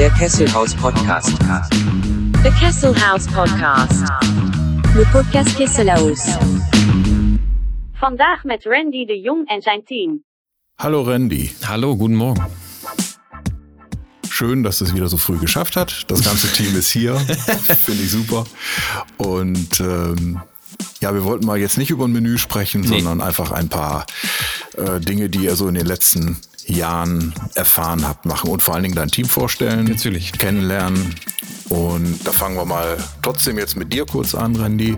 Der Kesselhaus Podcast. The Kessel House Podcast. Le podcast Kesselaus. Vandaag met Randy de Jong en zijn team. Hallo Randy, Hallo, guten Morgen. schön, dass es wieder so früh geschafft hat. Das ganze Team ist hier, finde ich super. Und ähm, ja, wir wollten mal jetzt nicht über ein Menü sprechen, sondern einfach ein paar äh, Dinge, die ihr so in den letzten Jahren erfahren habt, machen und vor allen Dingen dein Team vorstellen, Natürlich. kennenlernen. Und da fangen wir mal trotzdem jetzt mit dir kurz an, Randy.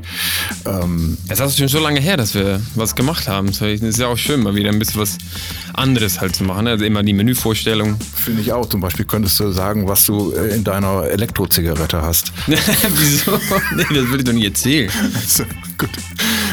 Ähm, Es ist schon so lange her, dass wir was gemacht haben. Es ist ja auch schön, mal wieder ein bisschen was anderes halt zu machen. Also immer die Menüvorstellung. Finde ich auch. Zum Beispiel könntest du sagen, was du äh, in deiner Elektrozigarette hast. Wieso? Nee, das würde ich doch nicht erzählen. So, Gut,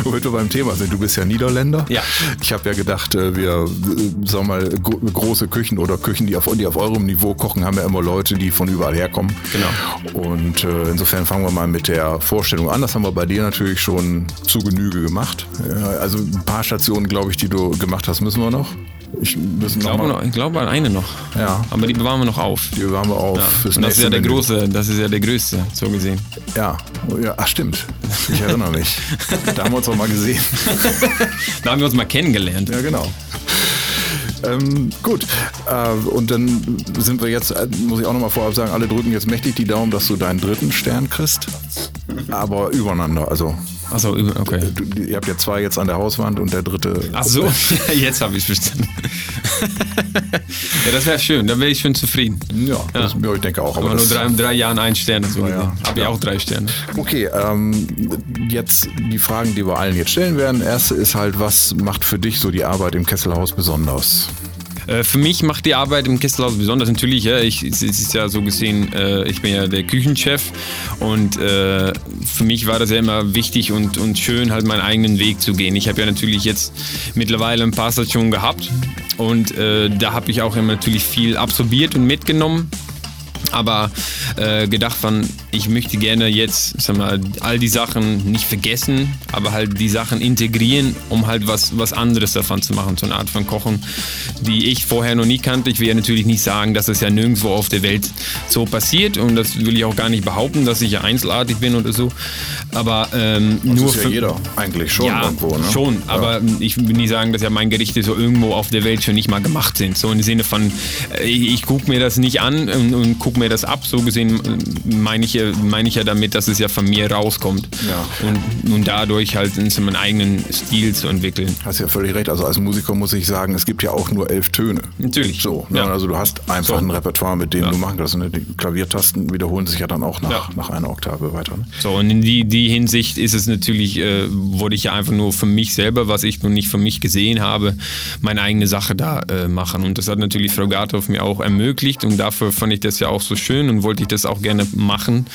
womit wir beim Thema sind. Du bist ja Niederländer. Ja. Ich habe ja gedacht, äh, wir, äh, sagen mal, gro- große Küchen oder Küchen, die auf, die auf eurem Niveau kochen, haben ja immer Leute, die von überall herkommen. Genau. Und äh, insofern fangen wir mal mit der Vorstellung an. Das haben wir bei dir natürlich schon zu Genüge gemacht. Ja, also ein paar Stationen, glaube ich, die du gemacht hast, müssen wir noch. Ich, Ich glaube, noch, ich glaube an eine noch. Ja. Aber die bewahren wir noch auf. die haben wir auf Ja. fürs Und das ist ja der Menü. große, das ist ja der größte, so gesehen. Ja, ja, ach stimmt. Ich erinnere mich. da haben wir uns auch mal gesehen. Da haben wir uns mal kennengelernt. Ja, genau. Ähm, gut, äh, und dann sind wir jetzt, äh, muss ich auch nochmal vorab sagen, alle drücken jetzt mächtig die Daumen, dass du deinen dritten Stern kriegst. Aber übereinander, also Achso, okay. du, ihr habt ja zwei jetzt an der Hauswand und der dritte. Ach so, jetzt habe ich verstanden. ja, das wäre schön, da wäre ich schon zufrieden. Ja, das, ja. ich denke auch. Aber nur das- drei, drei Jahren ein Stern. So Ja, ja. Habe ich auch drei Sterne. Okay, ähm, jetzt die Fragen, die wir allen jetzt stellen werden. Erste ist halt, was macht für dich so die Arbeit im Kesselhaus besonders? Äh, Für mich macht die Arbeit im Kesselhaus besonders natürlich. Ja, ich, es ist ja so gesehen, äh, ich bin ja der Küchenchef und äh, für mich war das ja immer wichtig und, und schön, halt meinen eigenen Weg zu gehen. Ich habe ja natürlich jetzt mittlerweile ein paar Stationen gehabt und äh, da habe ich auch immer natürlich viel absorbiert und mitgenommen. Aber äh, gedacht von, ich möchte gerne jetzt, sag mal, all die Sachen nicht vergessen, aber halt die Sachen integrieren, um halt was, was anderes davon zu machen, so eine Art von Kochen, die ich vorher noch nie kannte. Ich will ja natürlich nicht sagen, dass das ja nirgendwo auf der Welt so passiert und das will ich auch gar nicht behaupten, dass ich ja einzelartig bin oder so. Aber ähm, Das nur ist ja für, jeder eigentlich schon ja, irgendwo, ne? schon, Ja. aber ich will nicht sagen, dass ja meine Gerichte so irgendwo auf der Welt schon nicht mal gemacht sind. So im Sinne von, äh, ich, ich gucke mir das nicht an und, und gucke mir das ab. So gesehen meine ich, ja- meine ich ja damit, dass es ja von mir rauskommt. Ja. Und, und dadurch halt so meinen eigenen Stil zu entwickeln. Hast ja völlig recht. Also als Musiker muss ich sagen, es gibt ja auch nur elf Töne. Natürlich. So, ne? Ja. also du hast einfach So. ein Repertoire, mit dem Ja. du machen kannst. Ne? Die Klaviertasten wiederholen sich ja dann auch nach, nach einer Oktave weiter. Ne? So, und in die, die Hinsicht ist es natürlich, äh, wollte ich ja einfach nur für mich selber, was ich noch nicht für mich gesehen habe, meine eigene Sache da äh, machen. Und das hat natürlich Frau Garthoff mir auch ermöglicht und dafür fand ich das ja auch so schön und wollte ich das auch gerne machen.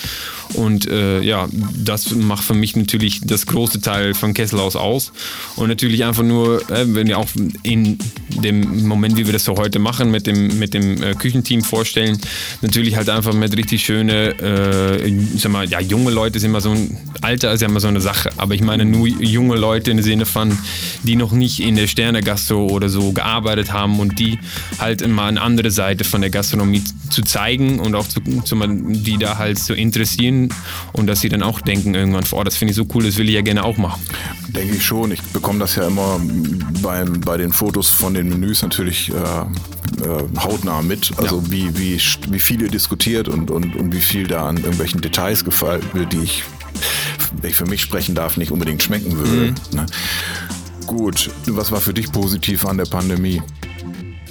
Und äh, ja, das macht für mich natürlich das große Teil von Kesselhaus aus. Und natürlich einfach nur, äh, wenn wir auch in dem Moment, wie wir das so heute machen, mit dem, mit dem äh, Küchenteam vorstellen, natürlich halt einfach mit richtig schöne, äh, sag mal, ja, junge Leute ist immer so ein, Alter ist ja immer so eine Sache, aber ich meine nur junge Leute im Sinne von, die noch nicht in der Sterne-Gastro oder so gearbeitet haben und die halt immer eine andere Seite von der Gastronomie zu zeigen und auch zu, zu die da halt zu interessieren und dass sie dann auch denken irgendwann, oh, das finde ich so cool, das will ich ja gerne auch machen. Denke ich schon. Ich bekomme das ja immer beim, bei den Fotos von den Menüs natürlich äh, äh, hautnah mit. Also Ja. wie, wie, wie viel ihr diskutiert und, und, und wie viel da an irgendwelchen Details gefallen wird, die ich, wenn ich für mich sprechen darf, nicht unbedingt schmecken würde. Mhm. Ne? Gut, was war für dich positiv an der Pandemie?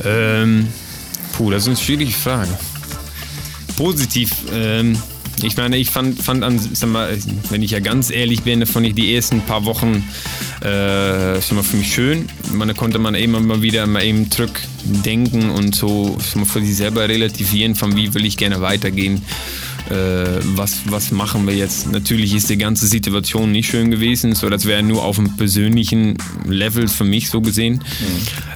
Ähm, puh, das ist eine schwierige Frage. Positiv, ähm, ich meine, ich fand, fand an, sag mal, wenn ich ja ganz ehrlich bin, fand ich die ersten paar Wochen äh, schon mal für mich schön. Man konnte man eben mal wieder mal eben zurückdenken und so mal für sich selber relativieren, von wie will ich gerne weitergehen. Äh, was, was machen wir jetzt? Natürlich ist die ganze Situation nicht schön gewesen, so das wäre nur auf einem persönlichen Level für mich so gesehen.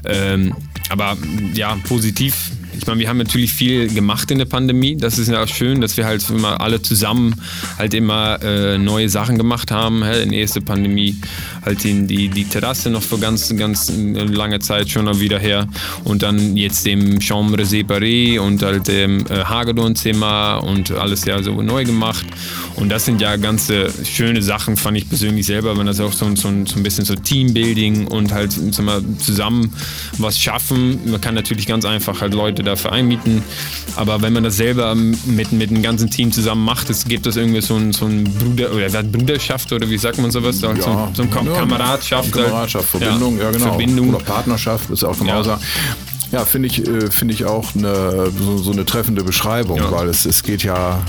Ähm, aber ja, positiv. Ich meine, wir haben natürlich viel gemacht in der Pandemie. Das ist ja auch schön, dass wir halt immer alle zusammen halt immer äh, neue Sachen gemacht haben. Hä? In der ersten Pandemie halt in die, die Terrasse noch für ganz, ganz lange Zeit schon wieder her. Und dann jetzt dem Chambre séparé und halt dem äh, Hagedorn-Zimmer und alles ja so neu gemacht. Und das sind ja ganze schöne Sachen, fand ich persönlich selber, wenn das auch so, so, so ein bisschen so Teambuilding und halt zusammen was schaffen. Man kann natürlich ganz einfach halt Leute dafür einmieten, aber wenn man das selber mit, mit einem ganzen Team zusammen macht, es gibt das irgendwie so ein, so ein Bruder oder Bruderschaft oder wie sagt man sowas? Ja, so, so ein ja, Kameradschaft. Kameradschaft, Verbindung, ja, ja genau. Verbindung. Oder Partnerschaft ist auch genauso. Ja. Ja, finde ich, äh, finde ich auch eine, so, so eine treffende Beschreibung, weil es, es geht ja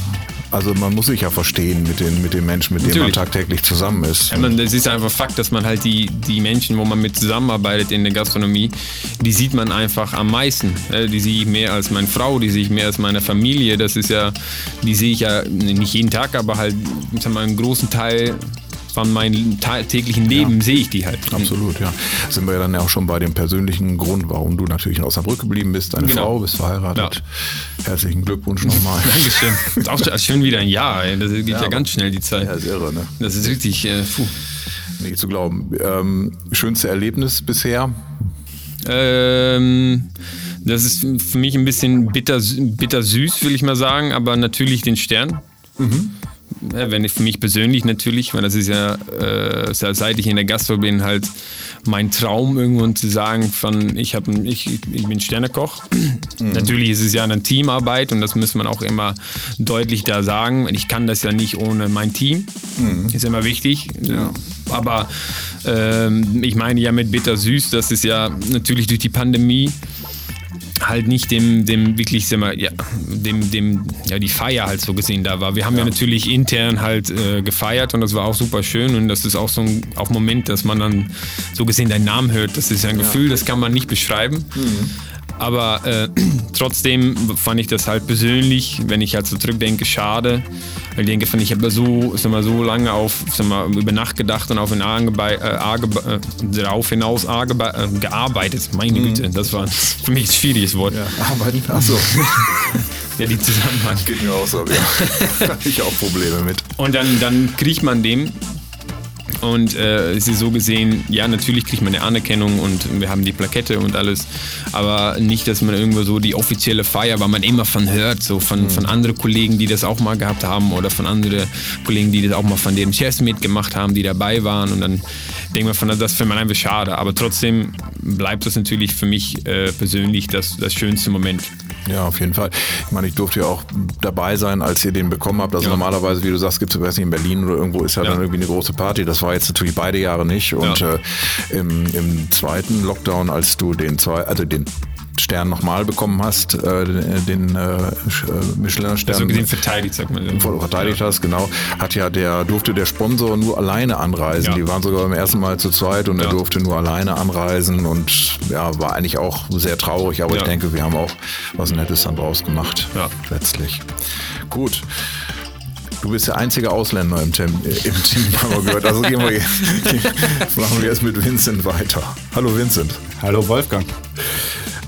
also man muss sich ja verstehen mit den, mit den Menschen, mit denen man tagtäglich zusammen ist. Ja, man, es ist einfach Fakt, dass man halt die, die Menschen, wo man mit zusammenarbeitet in der Gastronomie, die sieht man einfach am meisten. Die sehe ich mehr als meine Frau, die sehe ich mehr als meine Familie. Das ist ja, die sehe ich ja nicht jeden Tag, aber halt ich sag mal, einen großen Teil von meinem täglichen Leben ja. sehe ich die halt. Absolut, ja. Sind wir ja dann ja auch schon bei dem persönlichen Grund, warum du natürlich in Osnabrück geblieben bist. Deine genau. Frau bist verheiratet. Ja. Herzlichen Glückwunsch nochmal. Dankeschön. ist auch schon wieder ein Jahr. Ey. Das geht ja, ja, ganz schnell die Zeit. Ja, ist irre, ne? Das ist richtig, äh, puh. Nicht zu glauben. Ähm, schönste Erlebnis bisher? Ähm, das ist für mich ein bisschen bitter, bitter süß, will ich mal sagen, aber natürlich den Stern. Mhm wenn ich für mich persönlich natürlich, weil das ist ja, äh, seit ich in der Gastro bin, halt mein Traum irgendwann zu sagen, von ich, hab, ich, ich bin Sternekoch. Mhm. Natürlich ist es ja eine Teamarbeit und das muss man auch immer deutlich da sagen. Ich kann das ja nicht ohne mein Team. Mhm. Ist immer wichtig. Ja. Aber ähm, ich meine ja mit bittersüß, das ist ja natürlich durch die Pandemie halt nicht dem, dem wirklich, sag mal, ja, dem, dem, ja, die Feier halt so gesehen da war. Wir haben ja, ja natürlich intern halt äh, gefeiert und das war auch super schön und das ist auch so ein auch Moment, dass man dann so gesehen deinen Namen hört. Das ist ja ein ja. Gefühl, das kann man nicht beschreiben. Mhm. Aber äh, trotzdem fand ich das halt persönlich, wenn ich halt so zurückdenke, schade. Weil ich denke, fand ich habe so, sag mal, so lange auf, sag mal, über Nacht gedacht und auf, den Arge, äh, Arge, äh, darauf hinaus Arge, äh, gearbeitet. Meine mhm. Güte, das war für mich ein schwieriges Wort. Ja, arbeiten, achso. ja, die Zusammenhang. Geht mir auch so, ja. Habe ich auch Probleme mit. Und dann, dann kriegt man dem und äh, ist so gesehen, ja, natürlich kriegt man eine Anerkennung und wir haben die Plakette und alles, aber nicht, dass man irgendwo so die offizielle Feier, weil man immer von hört, so von, mhm. von anderen Kollegen, die das auch mal gehabt haben oder von anderen Kollegen, die das auch mal von deren Chefs mitgemacht haben, die dabei waren und dann denkt man von, das findet man einfach schade, aber trotzdem bleibt das natürlich für mich äh, persönlich das, das schönste Moment. Ja, auf jeden Fall. Ich meine, ich durfte ja auch dabei sein, als ihr den bekommen habt. Also ja. normalerweise, wie du sagst, gibt es, weiß nicht, in Berlin oder irgendwo ist ja, ja, dann irgendwie eine große Party. Das war jetzt natürlich beide Jahre nicht. Und ja. äh, im, im zweiten Lockdown, als du den zwei, also den Stern nochmal bekommen hast, äh, den äh, äh Michelin-Stern. Also den verteidigt, sagt man. Verteidigt hast, genau. Hat ja der, durfte der Sponsor nur alleine anreisen. Ja. Die waren sogar beim ersten Mal zu zweit und ja. er durfte nur alleine anreisen und ja, war eigentlich auch sehr traurig, aber ja. ich denke, wir haben auch was Nettes dann draus gemacht. Ja. Letztlich. Gut. Du bist der einzige Ausländer im, Tem im Team, haben wir gehört. Also gehen wir, machen wir jetzt mit Vincent weiter. Hallo Vincent. Hallo Wolfgang.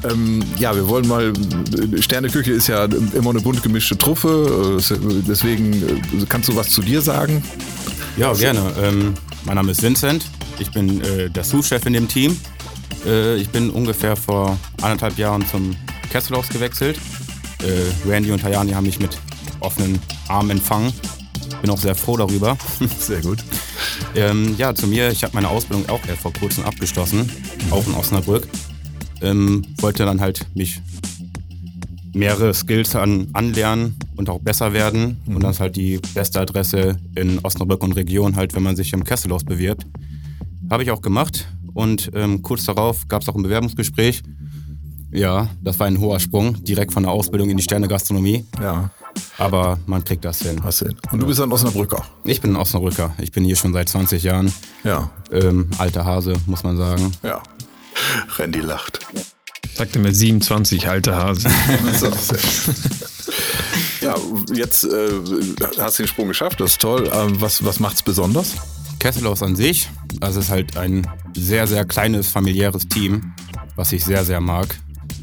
Ähm, ja, wir wollen mal, Sterneküche ist ja immer eine bunt gemischte Truppe, äh, deswegen äh, kannst du was zu dir sagen? Ja, gerne. Ähm, mein Name ist Vincent, ich bin äh, der Sous-Chef in dem Team. Äh, ich bin ungefähr vor anderthalb Jahren zum Kesselhaus gewechselt. Äh, Randy und Hayani haben mich mit offenen Armen empfangen. Bin auch sehr froh darüber. Sehr gut. ähm, ja, zu mir, ich habe meine Ausbildung auch erst vor kurzem abgeschlossen, auch in Osnabrück ähm, wollte dann halt mich mehrere Skills an, anlernen und auch besser werden. Mhm. Und das ist halt die beste Adresse in Osnabrück und Region, halt, wenn man sich im Kesselhaus bewirbt. Habe ich auch gemacht und ähm, kurz darauf gab es auch ein Bewerbungsgespräch. Ja, das war ein hoher Sprung, direkt von der Ausbildung in die Sterne-Gastronomie. Ja. Aber man kriegt das hin. Hast hin. Und du bist ein Osnabrücker? Ich bin ein Osnabrücker. Ich bin hier schon seit 20 Jahren. Ja. Ähm, alter Hase, muss man sagen. Ja. Randy lacht. Sagte mir 27, alte Hase. ja, jetzt äh, hast du den Sprung geschafft, das ist toll. Ähm, was, was es besonders? Kesselhaus an sich, also es ist halt ein sehr, sehr kleines familiäres Team, was ich sehr, sehr mag.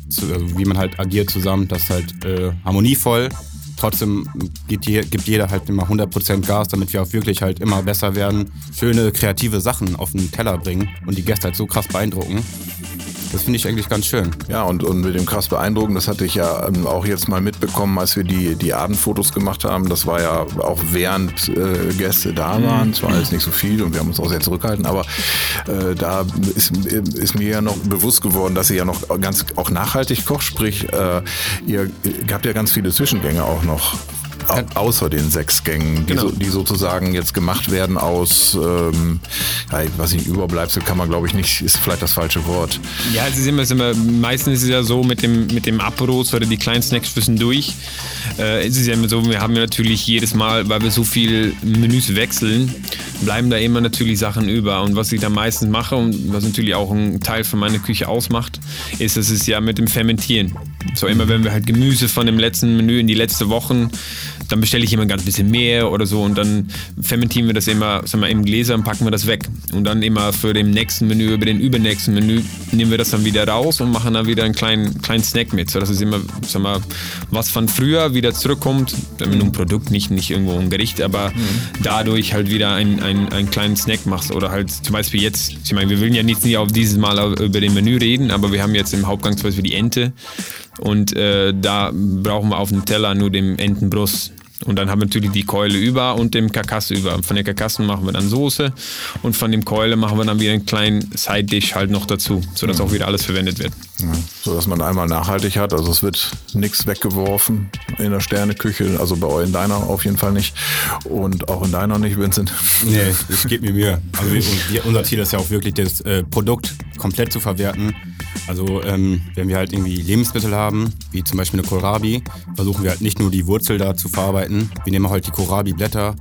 zu- also wie man halt agiert zusammen, das ist halt äh, harmonievoll. Trotzdem gibt, je, gibt jeder halt immer 100% Gas, damit wir auch wirklich halt immer besser werden, schöne, kreative Sachen auf den Teller bringen und die Gäste halt so krass beeindrucken. Das finde ich eigentlich ganz schön. Ja, und, und mit dem krass beeindrucken, das hatte ich ja ähm, auch jetzt mal mitbekommen, als wir die, die Abendfotos gemacht haben. Das war ja auch während äh, Gäste da waren. Es war jetzt nicht so viel und wir haben uns auch sehr zurückgehalten, aber äh, da ist, ist mir ja noch bewusst geworden, dass ihr ja noch ganz auch nachhaltig kocht. Sprich, äh, ihr habt ja ganz viele Zwischengänge auch noch. Au- Außer den sechs Gängen, die, Genau. so, die sozusagen jetzt gemacht werden aus, ähm, ja, ich weiß nicht, Überbleibsel kann man glaube ich nicht, ist vielleicht das falsche Wort. Ja, es ist immer, es ist immer, meistens ist es ja so mit dem, mit dem Aperos oder die kleinen Snacks zwischendurch. Äh, es ist ja immer so, wir haben ja natürlich jedes Mal, weil wir so viel Menüs wechseln, bleiben da immer natürlich Sachen über. Und was ich da meistens mache und was natürlich auch ein Teil von meiner Küche ausmacht, ist, dass es ja mit dem Fermentieren. So immer, wenn wir halt Gemüse von dem letzten Menü in die letzte Wochen, dann bestelle ich immer ein ganz bisschen mehr oder so und dann fermentieren wir das immer, sagen wir, im Gläser und packen wir das weg. Und dann immer für den nächsten Menü, über den übernächsten Menü, nehmen wir das dann wieder raus und machen dann wieder einen kleinen, kleinen Snack mit. So, das ist immer, sag mal, was von früher wieder zurückkommt, wenn man ein Produkt, nicht, nicht irgendwo ein Gericht, aber dadurch halt wieder einen, einen, einen kleinen Snack machst oder halt zum Beispiel jetzt, ich meine, wir will ja nicht, nicht auf dieses Mal über den Menü reden, aber wir haben jetzt im Hauptgang zum Beispiel die Ente und äh, da brauchen wir auf dem Teller nur den Entenbrust. Und dann haben wir natürlich die Keule über und dem Karkasse über. Von der Karkasse machen wir dann Soße und von dem Keule machen wir dann wieder einen kleinen Side-Dish halt noch dazu, sodass auch wieder alles verwendet wird. Ja, so dass man einmal nachhaltig hat. Also es wird nichts weggeworfen in der Sterneküche, also bei euch in deiner auf jeden Fall nicht und auch in deiner nicht, Vincent. Nee, ich gebe mir Mühe. Also wir, unser Ziel ist ja auch wirklich, das äh, Produkt komplett zu verwerten. Also ähm, wenn wir halt irgendwie Lebensmittel haben, wie zum Beispiel eine Kohlrabi, versuchen wir halt nicht nur die Wurzel da zu verarbeiten. Wir nehmen halt die Kohlrabi-Blätter,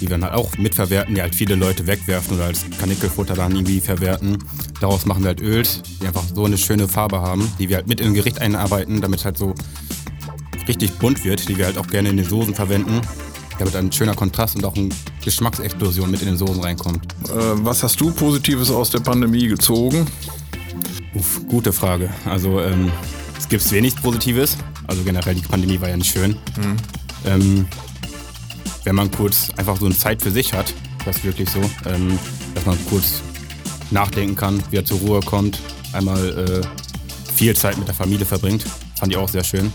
die wir dann halt auch mitverwerten, die halt viele Leute wegwerfen oder als Kanickelfutter dann irgendwie verwerten. Daraus machen wir halt Öls, die einfach so eine schöne Farbe haben, die wir halt mit in ein Gericht einarbeiten, damit halt so richtig bunt wird, die wir halt auch gerne in den Soßen verwenden, damit ein schöner Kontrast und auch eine Geschmacksexplosion mit in den Soßen reinkommt. Äh, was hast du Positives aus der Pandemie gezogen? Uff, gute Frage. Also ähm, es gibt wenig Positives. Also generell die Pandemie war ja nicht schön. Ähm, wenn man kurz einfach so eine Zeit für sich hat, das ist wirklich so, ähm, dass man kurz nachdenken kann, wieder zur Ruhe kommt, einmal äh, viel Zeit mit der Familie verbringt. Fand ich auch sehr schön.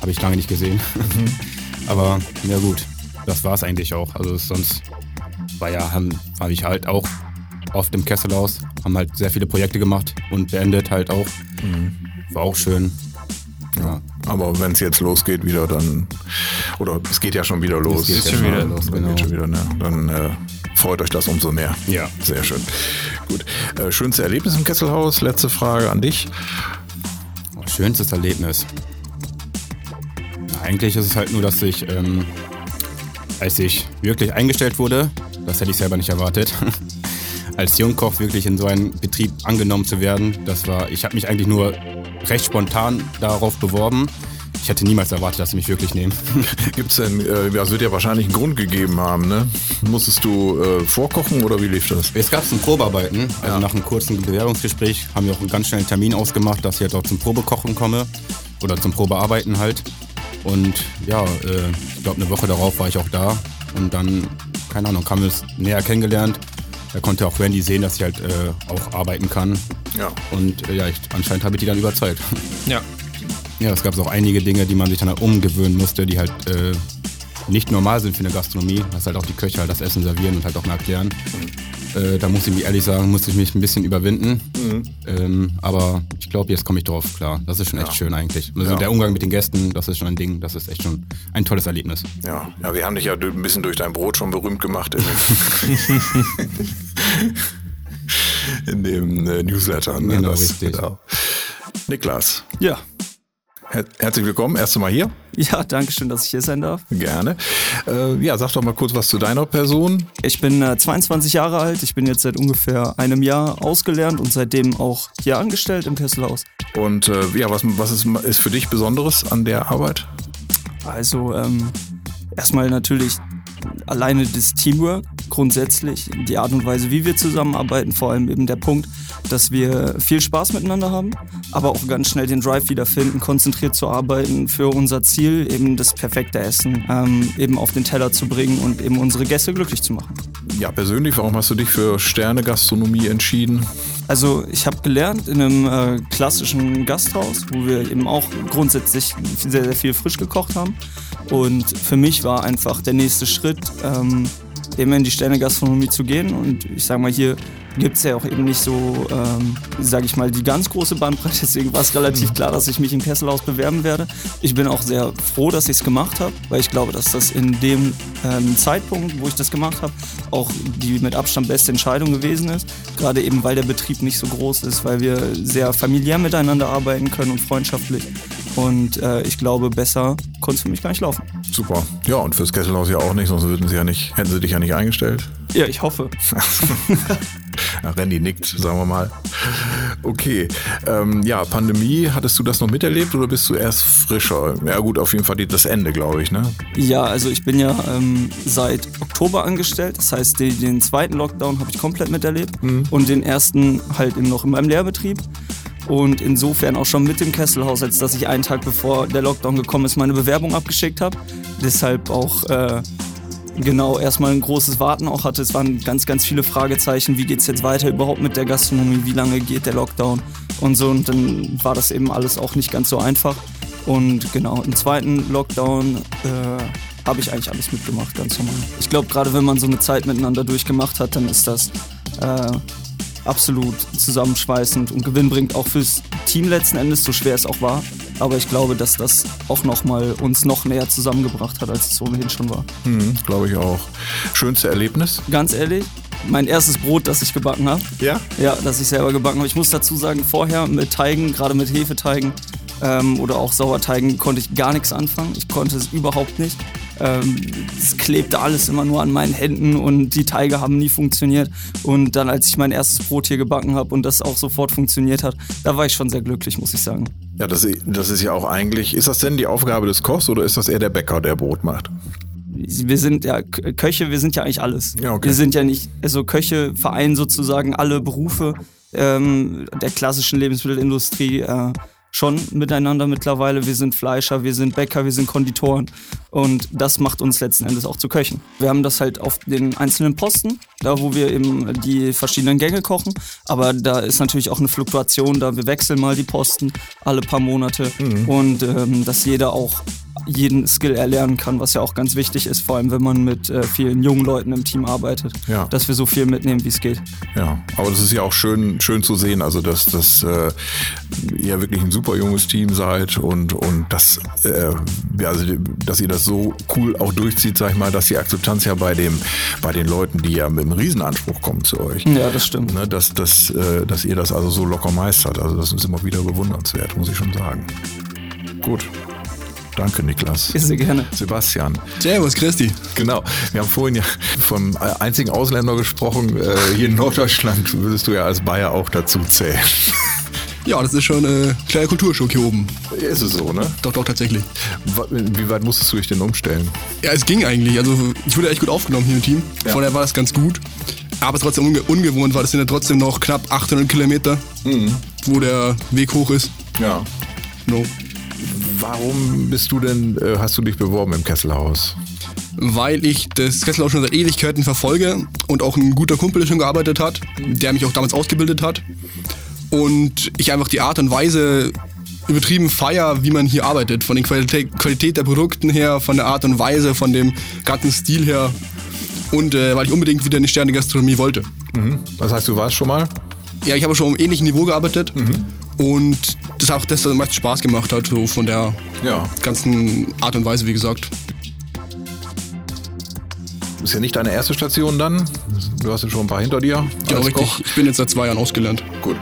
Habe ich lange nicht gesehen. Aber ja gut, das war es eigentlich auch. Also sonst war ja, habe ich halt auch oft im Kesselhaus, haben halt sehr viele Projekte gemacht und beendet halt auch. War auch schön. Ja, Aber wenn es jetzt losgeht wieder, dann oder es geht ja schon wieder los. geht jetzt schon wieder los, los, genau. geht schon wieder, ne? Dann äh, freut euch das umso mehr. Ja. Sehr schön. Gut. Äh, schönste Erlebnis im Kesselhaus? Letzte Frage an dich. schönstes Erlebnis. Eigentlich ist es halt nur, dass ich, ähm, als ich wirklich eingestellt wurde, das hätte ich selber nicht erwartet, als Jungkoch wirklich in so einen Betrieb angenommen zu werden, das war, ich habe mich eigentlich nur recht spontan darauf beworben. Ich hätte niemals erwartet, dass sie mich wirklich nehmen. Gibt's denn, äh, ja, es wird ja wahrscheinlich einen Grund gegeben haben, ne? Musstest du äh, vorkochen oder wie lief das? Es gab zum Probearbeiten. Also Ja. nach einem kurzen Bewerbungsgespräch haben wir auch einen ganz schnellen Termin ausgemacht, dass ich halt auch zum Probekochen komme. Oder zum Probearbeiten halt. Und ja, äh, ich glaube, eine Woche darauf war ich auch da. Und dann, keine Ahnung, haben wir es näher kennengelernt. Da konnte auch Randy sehen, dass ich halt äh, auch arbeiten kann. Ja. Und äh, ja, ich, anscheinend habe ich die dann überzeugt. Ja. Ja, es gab auch einige Dinge, die man sich dann halt umgewöhnen musste, die halt äh, nicht normal sind für eine Gastronomie. Dass halt auch die Köche halt das Essen servieren und halt auch mal erklären. Äh, da muss ich mir ehrlich sagen, musste ich mich ein bisschen überwinden. Ähm, aber ich glaube, jetzt komme ich drauf klar. Das ist schon echt Ja. schön eigentlich. Also Ja. der Umgang mit den Gästen, das ist schon ein Ding. Das ist echt schon ein tolles Erlebnis. Ja, ja, wir haben dich ja ein bisschen durch dein Brot schon berühmt gemacht in dem, äh, Newsletter. Ne? Genau, richtig. Genau. Niklas, Ja. Her herzlich willkommen, erste Mal hier. Ja, danke schön, dass ich hier sein darf. Gerne. Äh, ja, sag doch mal kurz was zu deiner Person. Ich bin äh, 22 Jahre alt. Ich bin jetzt seit ungefähr einem Jahr ausgelernt und seitdem auch hier angestellt im Kesselhaus. Und äh, ja, was, was ist, ist für dich Besonderes an der Arbeit? Also ähm, erstmal natürlich alleine das Teamwork. grundsätzlich die Art und Weise, wie wir zusammenarbeiten, vor allem eben der Punkt, dass wir viel Spaß miteinander haben, aber auch ganz schnell den Drive wiederfinden, konzentriert zu arbeiten für unser Ziel, eben das perfekte Essen ähm, eben auf den Teller zu bringen und eben unsere Gäste glücklich zu machen. Ja, persönlich, warum hast du dich für Sterne-Gastronomie entschieden? Also ich habe gelernt in einem äh, klassischen Gasthaus, wo wir eben auch grundsätzlich sehr, sehr viel frisch gekocht haben. Und für mich war einfach der nächste Schritt, ähm, eben in die Sterne-Gastronomie zu gehen. Und ich sage mal, hier gibt es ja auch eben nicht so, ähm, sage ich mal, die ganz große Bandbreite. Deswegen war es relativ klar, dass ich mich im Kesselhaus bewerben werde. Ich bin auch sehr froh, dass ich es gemacht habe, weil ich glaube, dass das in dem ähm, Zeitpunkt, wo ich das gemacht habe, auch die mit Abstand beste Entscheidung gewesen ist. Gerade eben, weil der Betrieb nicht so groß ist, weil wir sehr familiär miteinander arbeiten können und freundschaftlich. Und äh, ich glaube, besser konnte es für mich gar nicht laufen. Super. Ja, und fürs Kesselhaus ja auch nicht, sonst würden sie ja nicht, hätten sie dich ja nicht eingestellt. Ja, ich hoffe. Ja, Randy nickt, sagen wir mal. Okay. Ähm, ja, Pandemie, hattest du das noch miterlebt oder bist du erst frischer? Ja gut, auf jeden Fall das Ende, glaube ich, ne? Ja, also ich bin ja ähm, seit Oktober angestellt. Das heißt, den, den zweiten Lockdown habe ich komplett miterlebt und den ersten halt eben noch in meinem Lehrbetrieb. Und insofern auch schon mit dem Kesselhaus, als dass ich einen Tag bevor der Lockdown gekommen ist, meine Bewerbung abgeschickt habe. Deshalb auch äh, genau erstmal ein großes Warten auch hatte. Es waren ganz, ganz viele Fragezeichen. Wie geht's jetzt weiter überhaupt mit der Gastronomie? Wie lange geht der Lockdown? Und so. Und dann war das eben alles auch nicht ganz so einfach. Und genau, im zweiten Lockdown äh, habe ich eigentlich alles mitgemacht, ganz normal. Ich glaube, gerade wenn man so eine Zeit miteinander durchgemacht hat, dann ist das äh, absolut zusammenschweißend und gewinnbringend auch fürs Team letzten Endes, so schwer es auch war. Aber ich glaube, dass das auch nochmal uns noch näher zusammengebracht hat, als es ohnehin schon war. Mhm, glaube ich auch. Schönste Erlebnis? Ganz ehrlich, mein erstes Brot, das ich gebacken habe. Ja. Ja, das ich selber gebacken habe. Ich muss dazu sagen, vorher mit Teigen, gerade mit Hefeteigen ähm, oder auch Sauerteigen, konnte ich gar nichts anfangen. Ich konnte es überhaupt nicht. Ähm, es klebte alles immer nur an meinen Händen und die Teige haben nie funktioniert. Und dann, als ich mein erstes Brot hier gebacken habe und das auch sofort funktioniert hat, da war ich schon sehr glücklich, muss ich sagen. Ja, das, das ist ja auch eigentlich, ist das denn die Aufgabe des Kochs oder ist das eher der Bäcker, der Brot macht? wir sind ja Köche, wir sind ja eigentlich alles. Ja, okay. Wir sind ja nicht, also Köche vereinen sozusagen alle Berufe ähm, der klassischen Lebensmittelindustrie äh, schon miteinander mittlerweile. Wir sind Fleischer, wir sind Bäcker, wir sind Konditoren und das macht uns letzten Endes auch zu Köchen. Wir haben das halt auf den einzelnen Posten, da wo wir eben die verschiedenen Gänge kochen, aber da ist natürlich auch eine Fluktuation, da wir wechseln mal die Posten alle paar Monate Mhm. und ähm, dass jeder auch jeden Skill erlernen kann, was ja auch ganz wichtig ist, vor allem wenn man mit äh, vielen jungen Leuten im Team arbeitet, Ja. dass wir so viel mitnehmen, wie es geht. Ja, aber das ist ja auch schön, schön zu sehen, also dass, dass äh, ihr wirklich ein super junges Team seid und, und dass, äh, ja, also, dass ihr das so cool auch durchzieht, sag ich mal, dass die Akzeptanz ja bei, dem, bei den Leuten, die ja mit einem Riesenanspruch kommen zu euch, Ja, das stimmt. ne, dass, dass, äh, dass ihr das also so locker meistert. Also das ist immer wieder bewundernswert, muss ich schon sagen. Gut. Danke, Niklas. Sehr gerne. Sebastian. Servus, Christi. Genau. Wir haben vorhin ja vom einzigen Ausländer gesprochen. Äh, hier in Norddeutschland würdest du ja als Bayer auch dazu zählen. Ja, das ist schon ein äh, kleiner Kulturschock hier oben. Ist es so, ne? Doch, doch, tatsächlich. Wie weit musstest du dich denn umstellen? Ja, es ging eigentlich. Also, ich wurde echt gut aufgenommen hier im Team. Ja. Vorher war das ganz gut. Aber trotzdem unge ungewohnt war. Das sind ja trotzdem noch knapp 800 Kilometer, wo der Weg hoch ist. Ja. No. Warum bist du denn, äh, hast du dich beworben im Kesselhaus? Weil ich das Kesselhaus schon seit Ewigkeiten verfolge und auch ein guter Kumpel schon gearbeitet hat, der mich auch damals ausgebildet hat. Und ich einfach die Art und Weise übertrieben feier, wie man hier arbeitet. Von der Qualität, der Produkten her, von der Art und Weise, von dem ganzen Stil her. Und äh, weil ich unbedingt wieder in die Sterne-Gastronomie wollte. Das heißt, du warst schon mal? Ja, ich habe schon auf ähnlichem Niveau gearbeitet. Und das auch das, was am meisten Spaß gemacht hat, so von der Ja. ganzen Art und Weise, wie gesagt. Ist ja nicht deine erste Station dann. Du hast ja schon ein paar hinter dir. Als richtig. Koch. Ich bin jetzt seit zwei Jahren ausgelernt. Gut.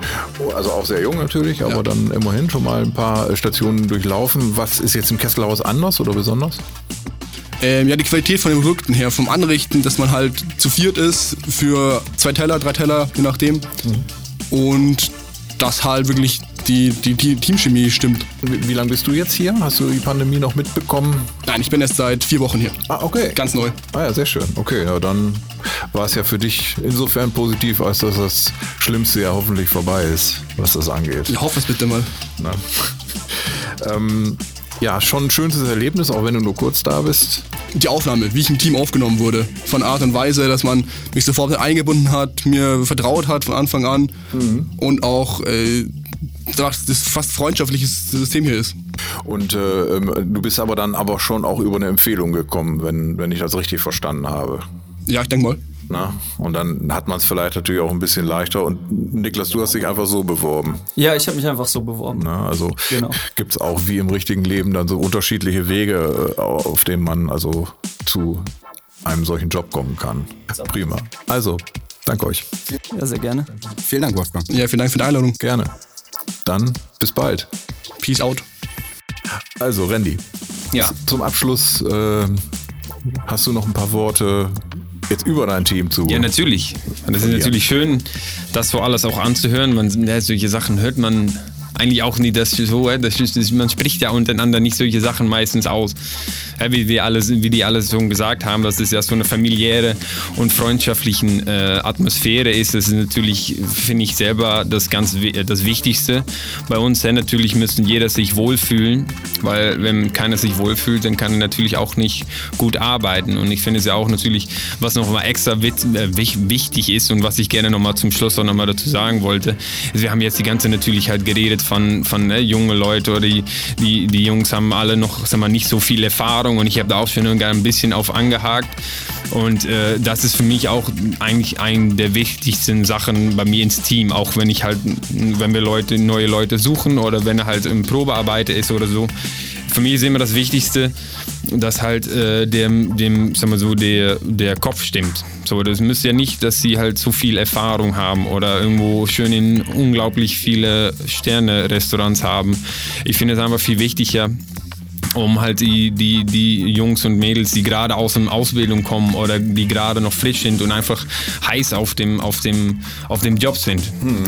Also auch sehr jung natürlich, aber Ja. dann immerhin schon mal ein paar äh, Stationen durchlaufen. Was ist jetzt im Kesselhaus anders oder besonders? Ähm, ja, die Qualität von den Produkten her, vom Anrichten, dass man halt zu viert ist für zwei Teller, drei Teller, je nachdem. Und dass halt wirklich die, die, die Teamchemie stimmt. Wie, wie lange bist du jetzt hier? Hast du die Pandemie noch mitbekommen? Nein, ich bin erst seit vier Wochen hier. Ah, okay. Ganz neu. Ah ja, sehr schön. Okay, ja, dann war es ja für dich insofern positiv, als dass das Schlimmste ja hoffentlich vorbei ist, was das angeht. Ich hoffe es bitte mal. Ähm, ja, schon ein schönes Erlebnis, auch wenn du nur kurz da bist. Die Aufnahme, wie ich im Team aufgenommen wurde. Von Art und Weise, dass man mich sofort eingebunden hat, mir vertraut hat von Anfang an und auch äh, das fast freundschaftliches System hier ist. Und äh, ähm, du bist aber dann aber schon auch über eine Empfehlung gekommen, wenn, wenn ich das richtig verstanden habe. Ja, ich denke mal. Na? Und dann hat man es vielleicht natürlich auch ein bisschen leichter. Und Niklas, du hast dich einfach so beworben. Ja, ich habe mich einfach so beworben. Na? Also Genau. gibt es auch wie im richtigen Leben dann so unterschiedliche Wege, äh, auf denen man also zu einem solchen Job kommen kann. Prima. Also, danke euch. Ja, sehr gerne. Vielen Dank, Wolfgang. Ja, vielen Dank für die Einladung. Gerne. Dann bis bald. Peace out. Also, Randy, Ja. zum Abschluss äh, hast du noch ein paar Worte jetzt über dein Team zu. Ja, natürlich. Und das ist natürlich schön, das so alles auch anzuhören. Man, ja, solche Sachen hört man eigentlich auch nie. Das so, das ist, man spricht ja untereinander nicht solche Sachen meistens aus. Wie, wir alles, wie die alles schon gesagt haben, dass es ja so eine familiäre und freundschaftlichen äh, Atmosphäre ist. Das ist natürlich, finde ich selber, das ganz äh, das Wichtigste. Bei uns ja, natürlich müssen jeder sich wohlfühlen, weil wenn keiner sich wohlfühlt, dann kann er natürlich auch nicht gut arbeiten. Und ich finde es ja auch natürlich, was noch mal extra äh, wich- wichtig ist und was ich gerne noch mal zum Schluss auch noch mal dazu sagen wollte, ist, wir haben jetzt die ganze natürlich halt geredet von, von ne, junge Leute oder die, die, die Jungs haben alle noch sag mal, nicht so viel Erfahrung und ich habe da auch schon ein bisschen auf angehakt. Und äh, das ist für mich auch eigentlich eine der wichtigsten Sachen bei mir ins Team, auch wenn ich halt, wenn wir Leute, neue Leute suchen oder wenn er halt im Probearbeiter ist oder so. Für mich ist immer das Wichtigste, dass halt äh, dem, dem, sag mal so, der, der Kopf stimmt. So, das müsste ja nicht, dass sie halt zu viel Erfahrung haben oder irgendwo schön in unglaublich viele Sterne-Restaurants haben. Ich finde es einfach viel wichtiger, um halt die, die, die Jungs und Mädels, die gerade aus der Ausbildung kommen oder die gerade noch frisch sind und einfach heiß auf dem, auf dem, auf dem Job sind.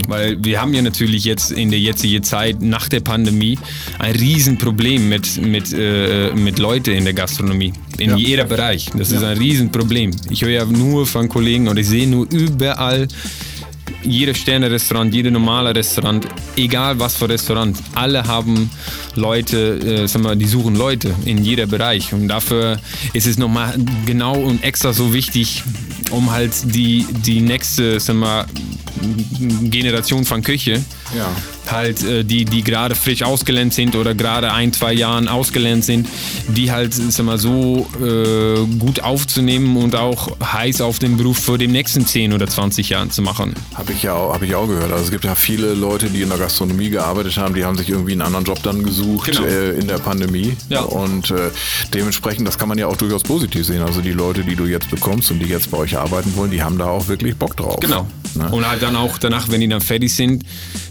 Weil wir haben ja natürlich jetzt in der jetzigen Zeit nach der Pandemie ein Riesenproblem mit, mit, äh, mit Leuten in der Gastronomie. In jeder Bereich. Das ist ein Riesenproblem. Ich höre ja nur von Kollegen und ich sehe nur überall jedes Sterne-Restaurant, jede normale Restaurant, egal was für Restaurant, alle haben Leute, äh, sag mal, die suchen Leute in jeder Bereich. Und dafür ist es nochmal genau und extra so wichtig, um halt die, die nächste, sag mal, Generation von Küche, Ja. halt, äh, die, die gerade frisch ausgelernt sind oder gerade ein, zwei Jahren ausgelernt sind, die halt, sag mal, so äh, gut aufzunehmen und auch heiß auf den Beruf für die nächsten 10 oder 20 Jahren zu machen. Habe ich, ja auch- hab ich auch gehört. Also es gibt ja viele Leute, die in der Gastronomie gearbeitet haben, die haben sich irgendwie einen anderen Job dann gesucht Genau. äh, in der Pandemie. Ja. Und äh, dementsprechend, das kann man ja auch durchaus positiv sehen. Also die Leute, die du jetzt bekommst und die jetzt bei euch arbeiten wollen, die haben da auch wirklich Bock drauf. Genau. Ne? Und halt dann auch danach, wenn die dann fertig sind,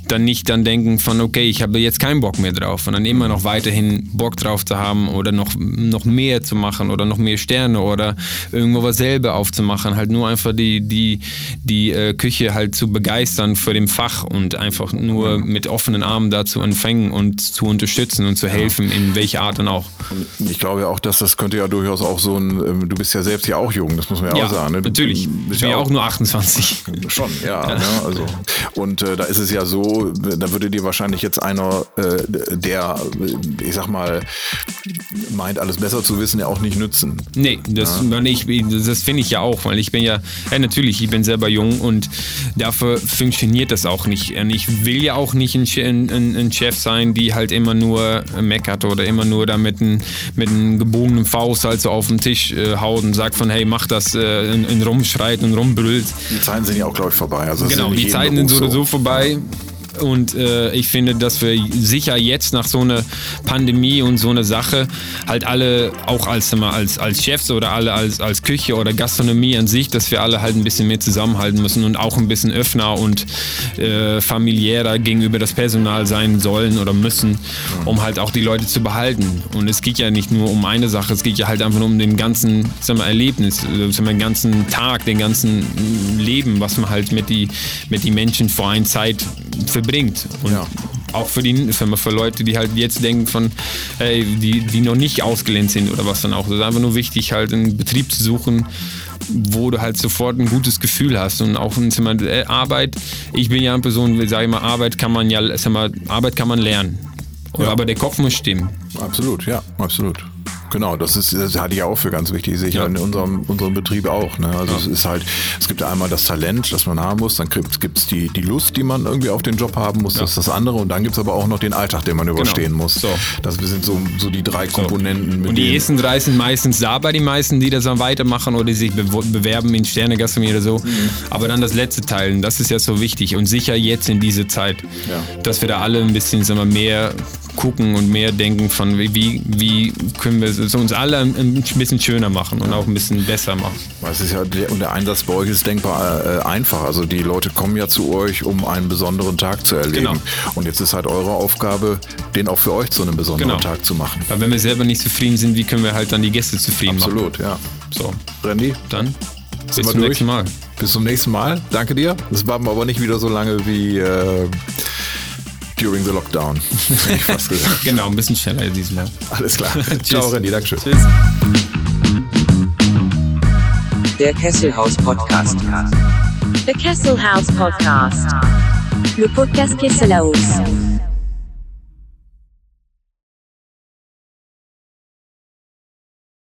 dann nicht dann denken von, okay, ich habe jetzt keinen Bock mehr drauf und dann immer noch weiterhin Bock drauf zu haben oder noch, noch mehr zu machen oder noch mehr Sterne oder irgendwo was selber aufzumachen, halt nur einfach die, die, die äh, Küche halt zu begeistern für dem Fach und einfach nur mit offenen Armen da zu empfangen und zu unterstützen und zu helfen, in welcher Art dann auch. Ich glaube ja auch, dass das könnte ja durchaus auch so ein, ähm, du bist ja selbst ja auch jung, das muss man ja, auch sagen. Ne? Natürlich. Ich bin ja auch nur 28. Schon, ja. Ne? Also, und äh, da ist es ja so, da würde dir wahrscheinlich jetzt einer, äh, der, ich sag mal, meint, alles besser zu wissen, ja auch nicht nützen. Nee, das, ich, das finde ich ja auch, weil ich bin ja, ja, natürlich, ich bin selber jung und dafür funktioniert das auch nicht. Und ich will ja auch nicht ein, ein, ein ein Chef sein, die halt immer nur meckert oder immer nur da mit einem mit einem gebogenen Faust halt so auf den Tisch äh, haut und sagt von, hey, mach das, äh, und, und rumschreit und rumbrüllt. Die Zeiten sind ja auch, glaube ich, vorbei. Also Genau, ja die Zeiten sind Beruf sowieso vorbei. Und äh, ich finde, dass wir sicher jetzt nach so einer Pandemie und so einer Sache halt alle, auch als, als, als Chefs oder alle als, als Küche oder Gastronomie an sich, dass wir alle halt ein bisschen mehr zusammenhalten müssen und auch ein bisschen öffner und äh, familiärer gegenüber das Personal sein sollen oder müssen, um halt auch die Leute zu behalten. Und es geht ja nicht nur um eine Sache, es geht ja halt einfach nur um den ganzen sag mal, Erlebnis, äh, sag mal, den ganzen Tag, den ganzen mm, Leben, was man halt mit die, mit die Menschen vor einer Zeit verbringt. Und Ja. auch für die für, für Leute, die halt jetzt denken von, ey, die, die noch nicht ausgelernt sind oder was dann auch. Es ist einfach nur wichtig, halt einen Betrieb zu suchen, wo du halt sofort ein gutes Gefühl hast und auch sag mal, äh, Arbeit. Ich bin ja eine Person, sage ich mal, Arbeit kann man ja, sag mal, Arbeit kann man lernen. Ja. Aber der Kopf muss stimmen. Absolut, ja, absolut. Genau, das ist, das hatte ich auch für ganz wichtig, sicher ja. in unserem, unserem Betrieb auch. Ne? Also ja. es ist halt, es gibt einmal das Talent, das man haben muss, dann gibt es die, die Lust, die man irgendwie auf den Job haben muss, ja. das ist das andere und dann gibt es aber auch noch den Alltag, den man überstehen genau. muss. So. Das sind so, so die drei Komponenten. So. und die ersten drei sind meistens da bei den meisten, die das dann weitermachen oder die sich bewerben in Sternegastronomie oder so. Mhm. Aber dann das letzte Teil, das ist ja so wichtig und sicher jetzt in dieser Zeit, dass wir da alle ein bisschen sagen wir, mehr gucken und mehr denken von, wie, wie können wir es uns alle ein bisschen schöner machen und auch ein bisschen besser machen. Es ist ja der, und der Einsatz bei euch ist denkbar äh, einfach. Also die Leute kommen ja zu euch, um einen besonderen Tag zu erleben. Genau. Und jetzt ist halt eure Aufgabe, den auch für euch zu einem besonderen genau. Tag zu machen. Weil wenn wir selber nicht zufrieden sind, wie können wir halt dann die Gäste zufrieden Absolut, machen? Absolut, ja. So. Randy? Dann bis zum nächsten Mal. Bis zum nächsten Mal. Danke dir. Das war aber nicht wieder so lange wie äh, during the lockdown. genau, ein bisschen schneller diesmal. Alles klar. Ciao, René. Dankeschön. Tschüss. Der Kesselhaus Podcast. The Kessel House Podcast. Le podcast Kesselhaus.